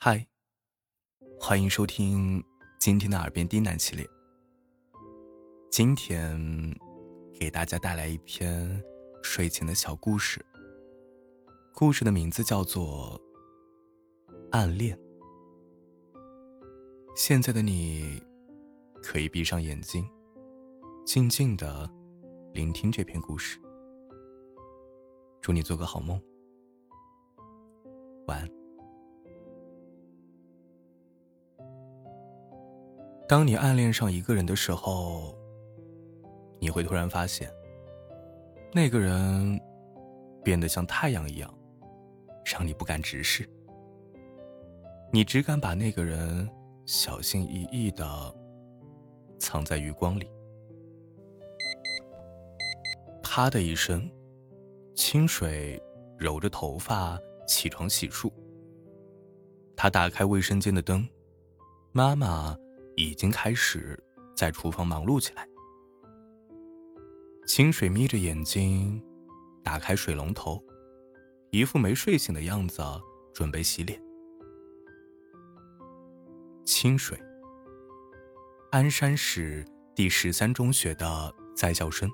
嗨，欢迎收听今天的耳边低喃系列。今天给大家带来一篇睡前的小故事，故事的名字叫做《暗恋》。现在的你，可以闭上眼睛，静静的聆听这篇故事。祝你做个好梦，晚安。当你暗恋上一个人的时候，你会突然发现，那个人变得像太阳一样，让你不敢直视。你只敢把那个人小心翼翼的藏在余光里。啪的一声，清水揉着头发起床洗漱。他打开卫生间的灯，妈妈。已经开始在厨房忙碌起来。清水眯着眼睛，打开水龙头，一副没睡醒的样子，准备洗脸。清水，鞍山市第十三中学的在校生，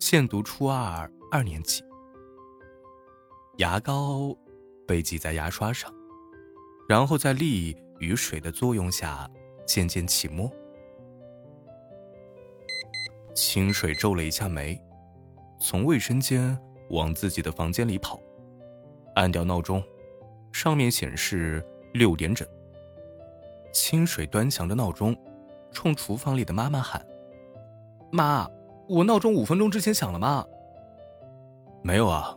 现读初二二年级。牙膏被挤在牙刷上，然后在力与水的作用下。渐渐起沫，清水皱了一下眉，从卫生间往自己的房间里跑，按掉闹钟，上面显示六点整。清水端详着闹钟，冲厨房里的妈妈喊：“妈，我闹钟五分钟之前响了吗？”“没有啊，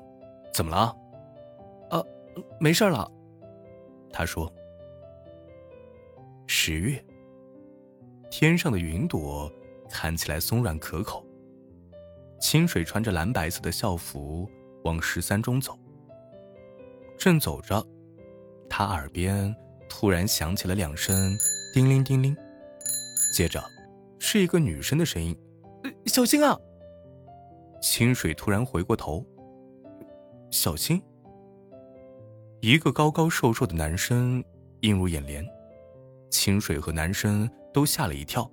怎么了？”“呃，没事了。”他说。十月。天上的云朵看起来松软可口。清水穿着蓝白色的校服往十三中走。正走着，他耳边突然响起了两声叮铃叮铃，接着是一个女生的声音：“小心啊！”清水突然回过头，小心。一个高高瘦瘦的男生映入眼帘。清水和男生都吓了一跳。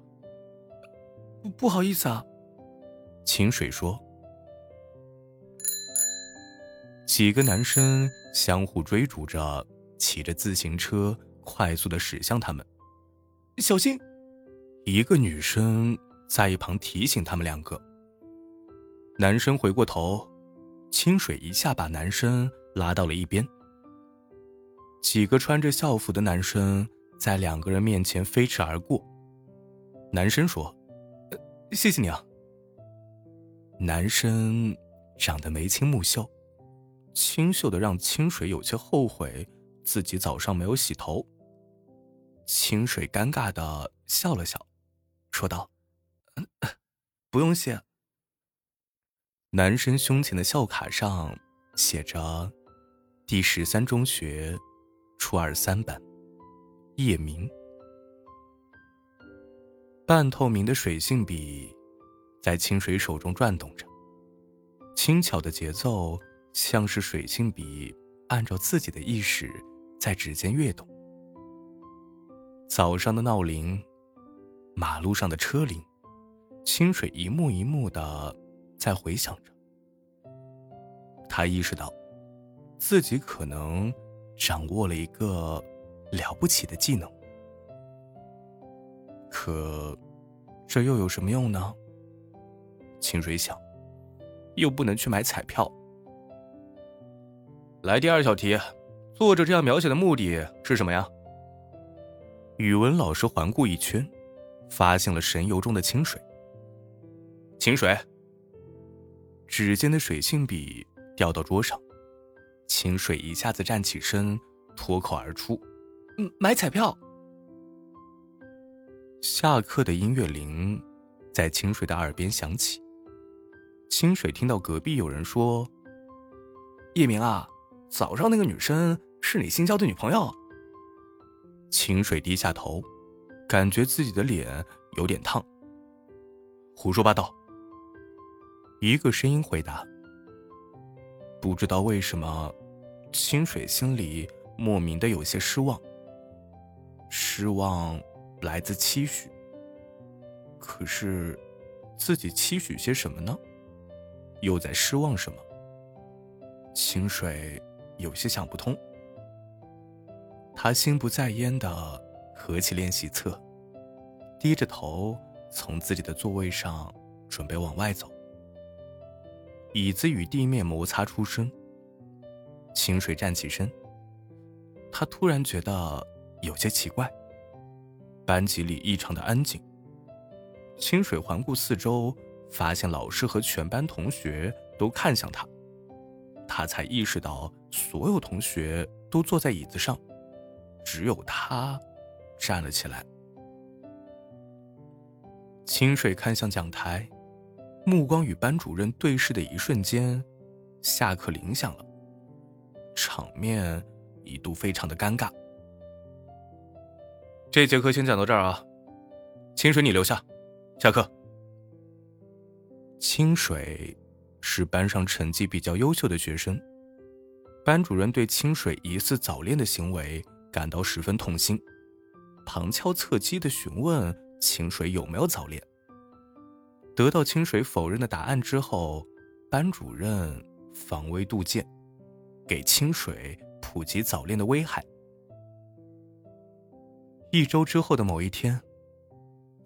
不好意思啊，清水说。几个男生相互追逐着，骑着自行车快速的驶向他们。小心！一个女生在一旁提醒他们两个。男生回过头，清水一下把男生拉到了一边。几个穿着校服的男生。在两个人面前飞驰而过。男生说：“谢谢你啊。”男生长得眉清目秀，清秀的让清水有些后悔自己早上没有洗头。清水尴尬的笑了笑，说道：“不用谢。”男生胸前的校卡上写着：“第十三中学，初二三班。”夜明，半透明的水性笔在清水手中转动着，轻巧的节奏像是水性笔按照自己的意识在指尖跃动。早上的闹铃，马路上的车铃，清水一幕一幕的在回想着。他意识到，自己可能掌握了一个。了不起的技能，可这又有什么用呢？清水想，又不能去买彩票。来第二小题，作者这样描写的目的是什么呀？语文老师环顾一圈，发现了神游中的清水。清水，指尖的水性笔掉到桌上，清水一下子站起身，脱口而出。买彩票。下课的音乐铃在清水的耳边响起。清水听到隔壁有人说：“叶明啊，早上那个女生是你新交的女朋友。”清水低下头，感觉自己的脸有点烫。胡说八道！一个声音回答。不知道为什么，清水心里莫名的有些失望。失望来自期许。可是，自己期许些什么呢？又在失望什么？清水有些想不通。他心不在焉的合起练习册，低着头从自己的座位上准备往外走。椅子与地面摩擦出声。清水站起身，他突然觉得有些奇怪。班级里异常的安静。清水环顾四周，发现老师和全班同学都看向他，他才意识到所有同学都坐在椅子上，只有他站了起来。清水看向讲台，目光与班主任对视的一瞬间，下课铃响了，场面一度非常的尴尬。这节课先讲到这儿啊，清水你留下。下课。清水是班上成绩比较优秀的学生，班主任对清水疑似早恋的行为感到十分痛心，旁敲侧击的询问清水有没有早恋。得到清水否认的答案之后，班主任防微杜渐，给清水普及早恋的危害。一周之后的某一天。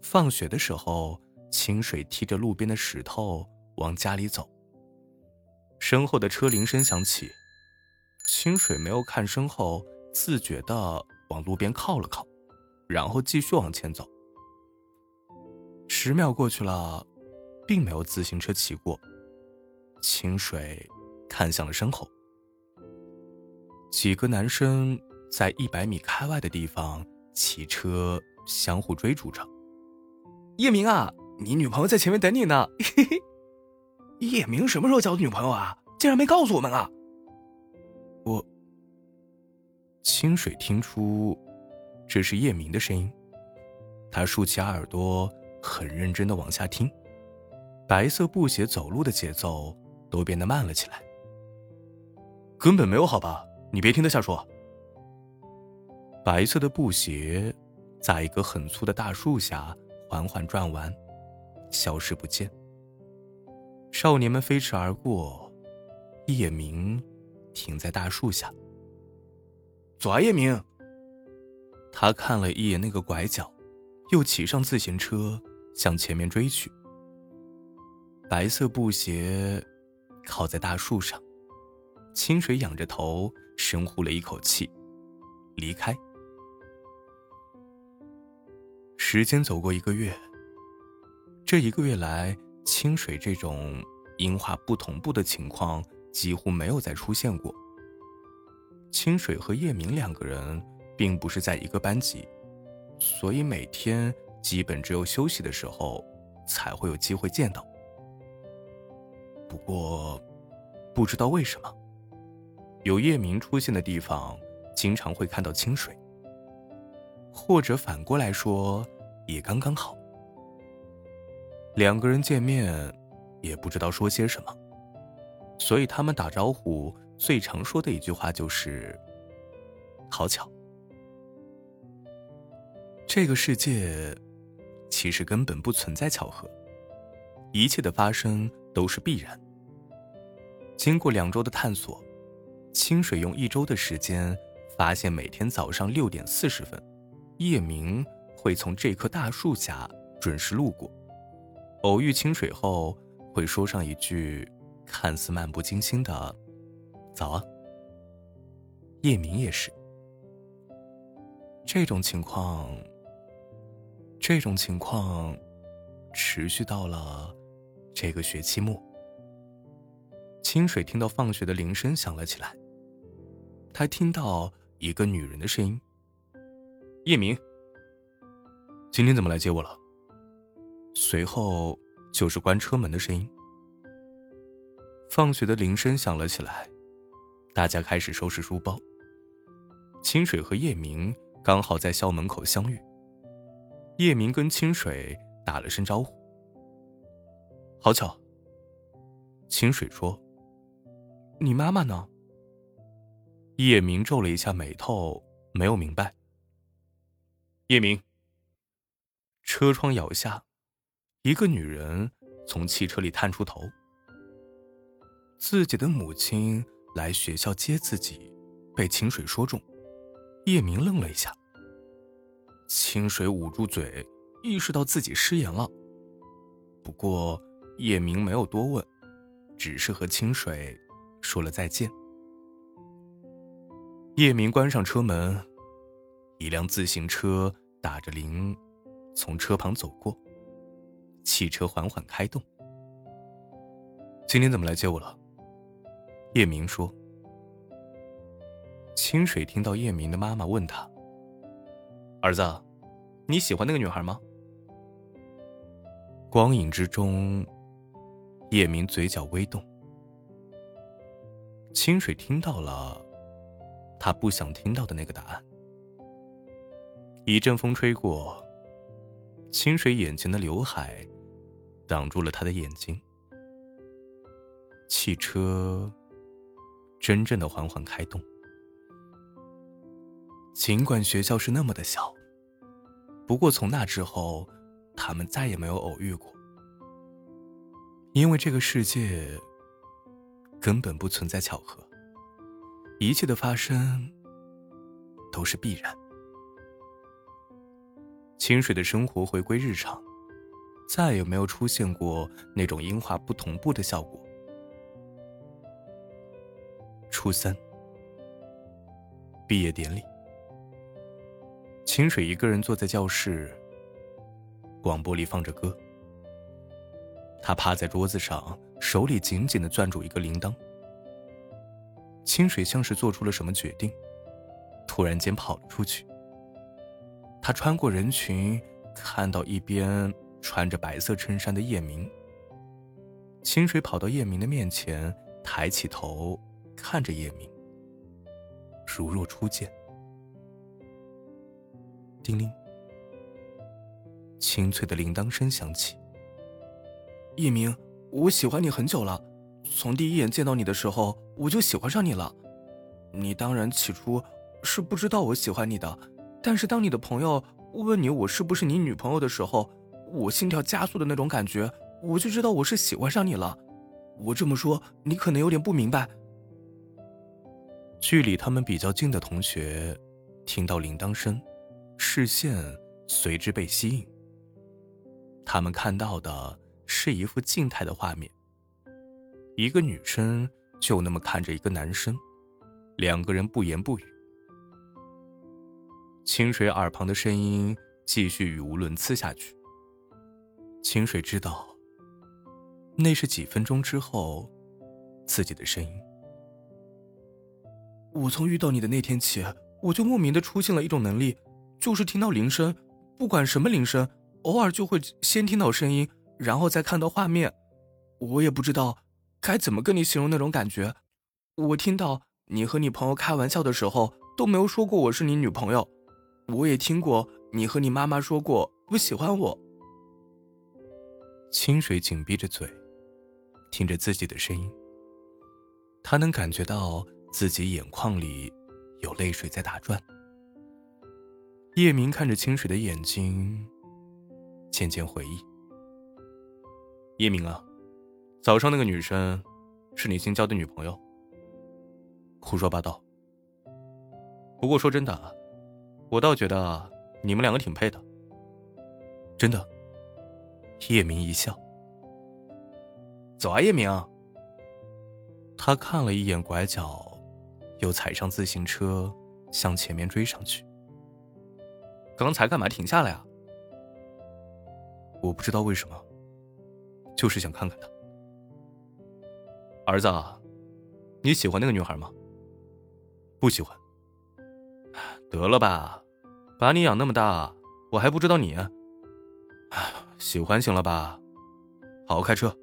放学的时候，清水踢着路边的石头往家里走。身后的车铃声响起，清水没有看身后，自觉的往路边靠了靠，然后继续往前走。十秒过去了，并没有自行车骑过。清水看向了身后，几个男生在一百米开外的地方骑车相互追逐着。叶明啊，你女朋友在前面等你呢。嘿嘿，叶明什么时候交的女朋友啊？竟然没告诉我们啊！我清水听出这是叶明的声音，他竖起耳朵，很认真的往下听。白色布鞋走路的节奏都变得慢了起来。根本没有好吧？你别听他瞎说。白色的布鞋在一个很粗的大树下。缓缓转完，消失不见。少年们飞驰而过，叶明停在大树下。走啊，叶明！他看了一眼那个拐角，又骑上自行车向前面追去。白色布鞋靠在大树上，清水仰着头，深呼了一口气，离开。时间走过一个月，这一个月来，清水这种音画不同步的情况几乎没有再出现过。清水和叶明两个人并不是在一个班级，所以每天基本只有休息的时候才会有机会见到。不过，不知道为什么，有叶明出现的地方，经常会看到清水，或者反过来说。也刚刚好，两个人见面，也不知道说些什么，所以他们打招呼最常说的一句话就是“好巧”。这个世界其实根本不存在巧合，一切的发生都是必然。经过两周的探索，清水用一周的时间发现，每天早上六点四十分，夜明。会从这棵大树下准时路过，偶遇清水后会说上一句看似漫不经心的“早啊”。叶明也是。这种情况，这种情况持续到了这个学期末。清水听到放学的铃声响了起来，他听到一个女人的声音：“叶明。”今天怎么来接我了？随后就是关车门的声音。放学的铃声响了起来，大家开始收拾书包。清水和叶明刚好在校门口相遇。叶明跟清水打了声招呼。好巧。清水说：“你妈妈呢？”叶明皱了一下眉头，没有明白。叶明。车窗摇下，一个女人从汽车里探出头。自己的母亲来学校接自己，被清水说中。叶明愣了一下。清水捂住嘴，意识到自己失言了。不过叶明没有多问，只是和清水说了再见。叶明关上车门，一辆自行车打着铃，从车旁走过。汽车缓缓开动。今天怎么来接我了？叶明说。清水听到叶明的妈妈问他：“儿子，你喜欢那个女孩吗？”光影之中，叶明嘴角微动。清水听到了。他不想听到的那个答案。一阵风吹过，清水眼前的刘海挡住了他的眼睛。汽车真正的缓缓开动。尽管学校是那么的小，不过从那之后，他们再也没有偶遇过，因为这个世界根本不存在巧合。一切的发生都是必然。清水的生活回归日常，再也没有出现过那种音画不同步的效果。初三，毕业典礼，清水一个人坐在教室，广播里放着歌，他趴在桌子上，手里紧紧的攥住一个铃铛。清水像是做出了什么决定，突然间跑了出去。他穿过人群，看到一边穿着白色衬衫的叶明。清水跑到叶明的面前，抬起头看着叶明，如若初见。叮铃，清脆的铃铛声响起。叶明，我喜欢你很久了。从第一眼见到你的时候，我就喜欢上你了。你当然起初是不知道我喜欢你的，但是当你的朋友问你我是不是你女朋友的时候，我心跳加速的那种感觉，我就知道我是喜欢上你了。我这么说，你可能有点不明白。距离他们比较近的同学听到铃铛声，视线随之被吸引。他们看到的是一幅静态的画面。一个女生就那么看着一个男生，两个人不言不语。清水耳旁的声音继续语无伦次下去。清水知道，那是几分钟之后自己的声音。我从遇到你的那天起，我就莫名的出现了一种能力，就是听到铃声，不管什么铃声，偶尔就会先听到声音，然后再看到画面。我也不知道。该怎么跟你形容那种感觉？我听到你和你朋友开玩笑的时候都没有说过我是你女朋友，我也听过你和你妈妈说过不喜欢我。清水紧闭着嘴，听着自己的声音，他能感觉到自己眼眶里有泪水在打转。叶明看着清水的眼睛，渐渐回忆：叶明啊。早上那个女生，是你新交的女朋友？胡说八道。不过说真的啊，我倒觉得你们两个挺配的。真的。叶明一笑。走啊，叶明。他看了一眼拐角，又踩上自行车向前面追上去。刚才干嘛停下来啊？我不知道为什么，就是想看看他。儿子，你喜欢那个女孩吗？不喜欢。得了吧，把你养那么大，我还不知道你。喜欢行了吧？好好开车。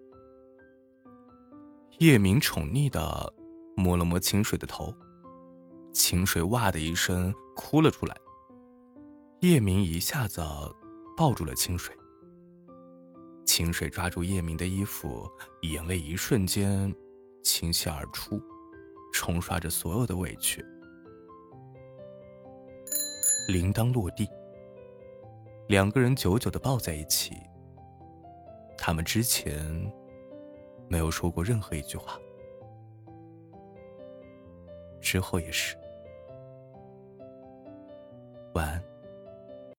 叶明宠溺的摸了摸清水的头，清水哇的一声哭了出来。叶明一下子抱住了清水，清水抓住叶明的衣服，眼泪一瞬间。倾泻而出，冲刷着所有的委屈。铃铛落地两个人久久的抱在一起他们之前没有说过任何一句话。之后也是。晚安。